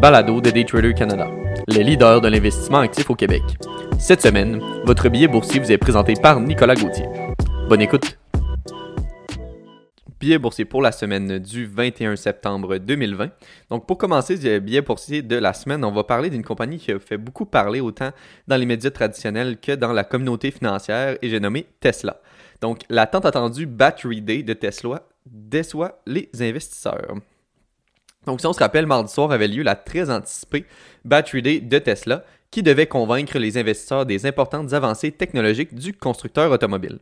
balado de Daytrader Canada, les leaders de l'investissement actif au Québec. Cette semaine, votre billet boursier vous est présenté par Nicolas Gauthier. Bonne écoute! Billet boursier pour la semaine du 21 septembre 2020. Donc, pour commencer, le billet boursier de la semaine, on va parler d'une compagnie qui a fait beaucoup parler autant dans les médias traditionnels que dans la communauté financière et j'ai nommé Tesla. Donc, la tant attendue Battery Day de Tesla déçoit les investisseurs. Donc, si on se rappelle, mardi soir avait lieu la très anticipée Battery Day de Tesla qui devait convaincre les investisseurs des importantes avancées technologiques du constructeur automobile.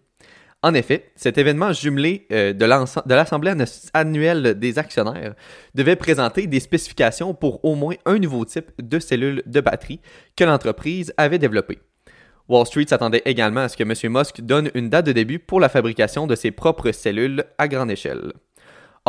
En effet, cet événement jumelé euh, de l'Assemblée annuelle des actionnaires devait présenter des spécifications pour au moins un nouveau type de cellule de batterie que l'entreprise avait développé. Wall Street s'attendait également à ce que M. Musk donne une date de début pour la fabrication de ses propres cellules à grande échelle.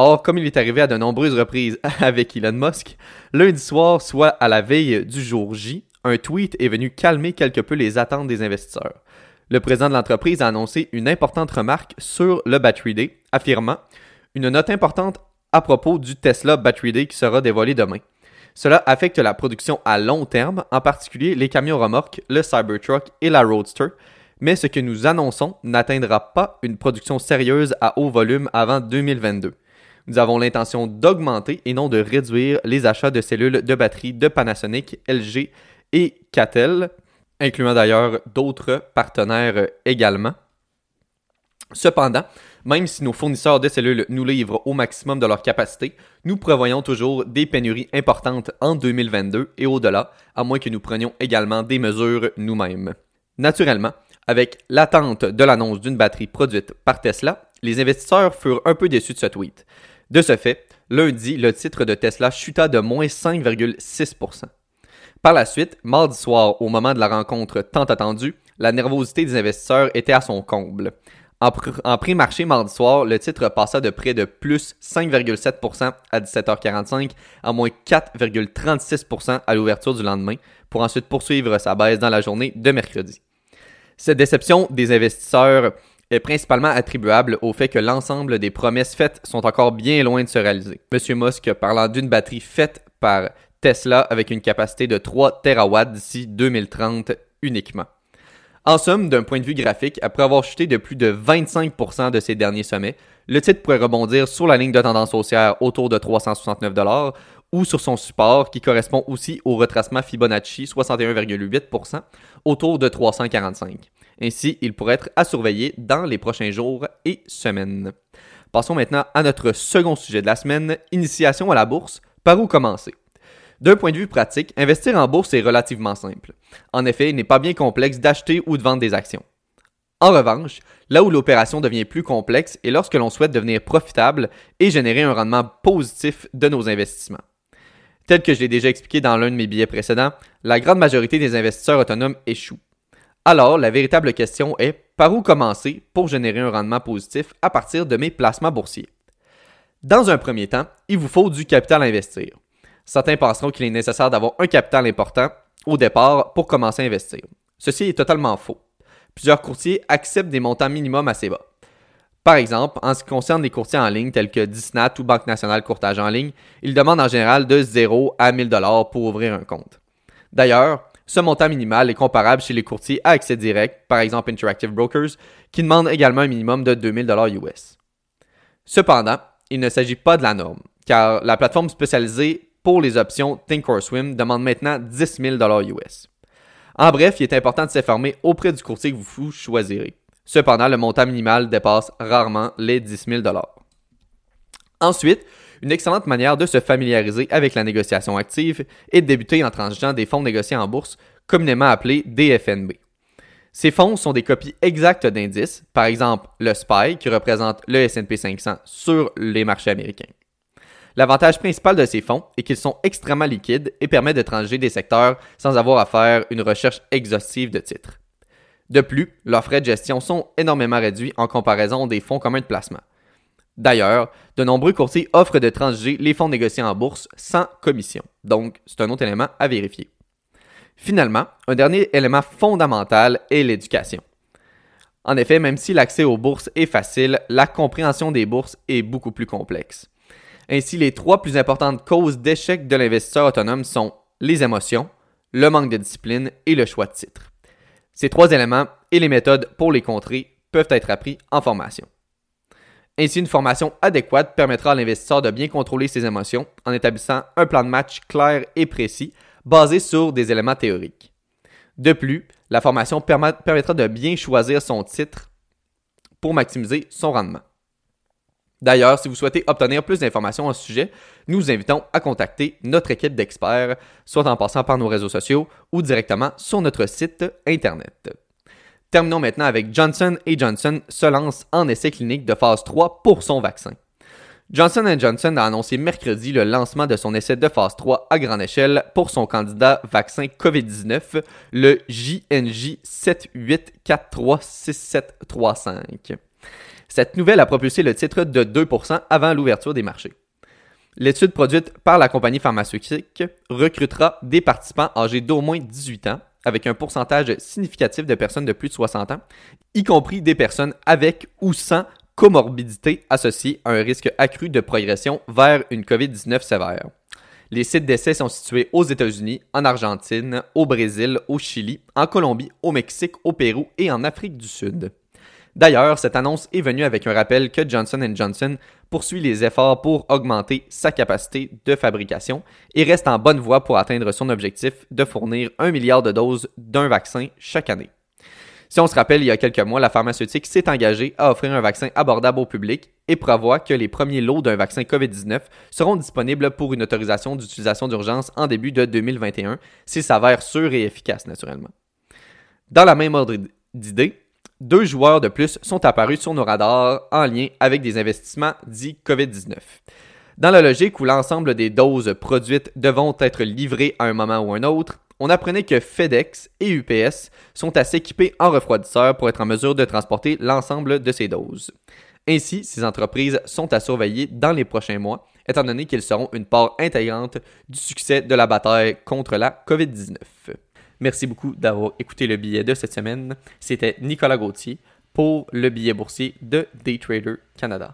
Or, comme il est arrivé à de nombreuses reprises avec Elon Musk, lundi soir, soit à la veille du jour J, un tweet est venu calmer quelque peu les attentes des investisseurs. Le président de l'entreprise a annoncé une importante remarque sur le Battery Day, affirmant une note importante à propos du Tesla Battery Day qui sera dévoilé demain. Cela affecte la production à long terme, en particulier les camions remorques, le Cybertruck et la Roadster, mais ce que nous annonçons n'atteindra pas une production sérieuse à haut volume avant 2022. Nous avons l'intention d'augmenter et non de réduire les achats de cellules de batterie de Panasonic, LG et Catel incluant d'ailleurs d'autres partenaires également. Cependant, même si nos fournisseurs de cellules nous livrent au maximum de leur capacité, nous prévoyons toujours des pénuries importantes en 2022 et au-delà, à moins que nous prenions également des mesures nous-mêmes. Naturellement, avec l'attente de l'annonce d'une batterie produite par Tesla, les investisseurs furent un peu déçus de ce tweet. De ce fait, lundi, le titre de Tesla chuta de moins 5,6%. Par la suite, mardi soir, au moment de la rencontre tant attendue, la nervosité des investisseurs était à son comble. En, pré-marché mardi soir, le titre passa de près de plus 5,7% à 17h45 à moins 4,36% à l'ouverture du lendemain, pour ensuite poursuivre sa baisse dans la journée de mercredi. Cette déception des investisseurs est principalement attribuable au fait que l'ensemble des promesses faites sont encore bien loin de se réaliser. M. Musk parlant d'une batterie faite par Tesla avec une capacité de 3 TW d'ici 2030 uniquement. En somme, d'un point de vue graphique, après avoir chuté de plus de 25% de ses derniers sommets, le titre pourrait rebondir sur la ligne de tendance haussière autour de 369 ou sur son support qui correspond aussi au retracement Fibonacci 61,8% autour de 345. Ainsi, il pourrait être à surveiller dans les prochains jours et semaines. Passons maintenant à notre second sujet de la semaine, initiation à la bourse. Par où commencer? D'un point de vue pratique, investir en bourse est relativement simple. En effet, il n'est pas bien complexe d'acheter ou de vendre des actions. En revanche, là où l'opération devient plus complexe est lorsque l'on souhaite devenir profitable et générer un rendement positif de nos investissements. Tel que je l'ai déjà expliqué dans l'un de mes billets précédents, la grande majorité des investisseurs autonomes échouent. Alors, la véritable question est par où commencer pour générer un rendement positif à partir de mes placements boursiers? Dans un premier temps, il vous faut du capital à investir certains penseront qu'il est nécessaire d'avoir un capital important au départ pour commencer à investir. Ceci est totalement faux. Plusieurs courtiers acceptent des montants minimums assez bas. Par exemple, en ce qui concerne les courtiers en ligne tels que Disnat ou Banque Nationale Courtage en ligne, ils demandent en général de 0 à 1000 dollars pour ouvrir un compte. D'ailleurs, ce montant minimal est comparable chez les courtiers à accès direct, par exemple Interactive Brokers, qui demandent également un minimum de 2000 dollars US. Cependant, il ne s'agit pas de la norme, car la plateforme spécialisée pour les options Thinkorswim demande maintenant 10 000 US. En bref, il est important de s'informer auprès du courtier que vous choisirez. Cependant, le montant minimal dépasse rarement les 10 000 Ensuite, une excellente manière de se familiariser avec la négociation active est de débuter en transigeant des fonds négociés en bourse, communément appelés DFNB. Ces fonds sont des copies exactes d'indices, par exemple le SPY qui représente le S&P 500 sur les marchés américains. L'avantage principal de ces fonds est qu'ils sont extrêmement liquides et permettent de transiger des secteurs sans avoir à faire une recherche exhaustive de titres. De plus, leurs frais de gestion sont énormément réduits en comparaison des fonds communs de placement. D'ailleurs, de nombreux courtiers offrent de transiger les fonds négociés en bourse sans commission, donc c'est un autre élément à vérifier. Finalement, un dernier élément fondamental est l'éducation. En effet, même si l'accès aux bourses est facile, la compréhension des bourses est beaucoup plus complexe. Ainsi, les trois plus importantes causes d'échec de l'investisseur autonome sont les émotions, le manque de discipline et le choix de titre. Ces trois éléments et les méthodes pour les contrer peuvent être appris en formation. Ainsi, une formation adéquate permettra à l'investisseur de bien contrôler ses émotions en établissant un plan de match clair et précis basé sur des éléments théoriques. De plus, la formation permettra de bien choisir son titre pour maximiser son rendement. D'ailleurs, si vous souhaitez obtenir plus d'informations au sujet, nous vous invitons à contacter notre équipe d'experts, soit en passant par nos réseaux sociaux ou directement sur notre site Internet. Terminons maintenant avec Johnson Johnson se lance en essai clinique de phase 3 pour son vaccin. Johnson Johnson a annoncé mercredi le lancement de son essai de phase 3 à grande échelle pour son candidat vaccin COVID-19, le JNJ 78436735. Cette nouvelle a propulsé le titre de 2% avant l'ouverture des marchés. L'étude produite par la compagnie pharmaceutique recrutera des participants âgés d'au moins 18 ans avec un pourcentage significatif de personnes de plus de 60 ans, y compris des personnes avec ou sans comorbidité associée à un risque accru de progression vers une COVID-19 sévère. Les sites d'essai sont situés aux États-Unis, en Argentine, au Brésil, au Chili, en Colombie, au Mexique, au Pérou et en Afrique du Sud. D'ailleurs, cette annonce est venue avec un rappel que Johnson Johnson poursuit les efforts pour augmenter sa capacité de fabrication et reste en bonne voie pour atteindre son objectif de fournir un milliard de doses d'un vaccin chaque année. Si on se rappelle, il y a quelques mois, la pharmaceutique s'est engagée à offrir un vaccin abordable au public et prévoit que les premiers lots d'un vaccin COVID-19 seront disponibles pour une autorisation d'utilisation d'urgence en début de 2021, s'il s'avère sûr et efficace naturellement. Dans la même ordre d'idée, deux joueurs de plus sont apparus sur nos radars en lien avec des investissements dits COVID-19. Dans la logique où l'ensemble des doses produites devront être livrées à un moment ou un autre, on apprenait que FedEx et UPS sont assez équipés en refroidisseur pour être en mesure de transporter l'ensemble de ces doses. Ainsi, ces entreprises sont à surveiller dans les prochains mois, étant donné qu'elles seront une part intégrante du succès de la bataille contre la COVID-19. Merci beaucoup d'avoir écouté le billet de cette semaine. C'était Nicolas Gauthier pour le billet boursier de Daytrader Canada.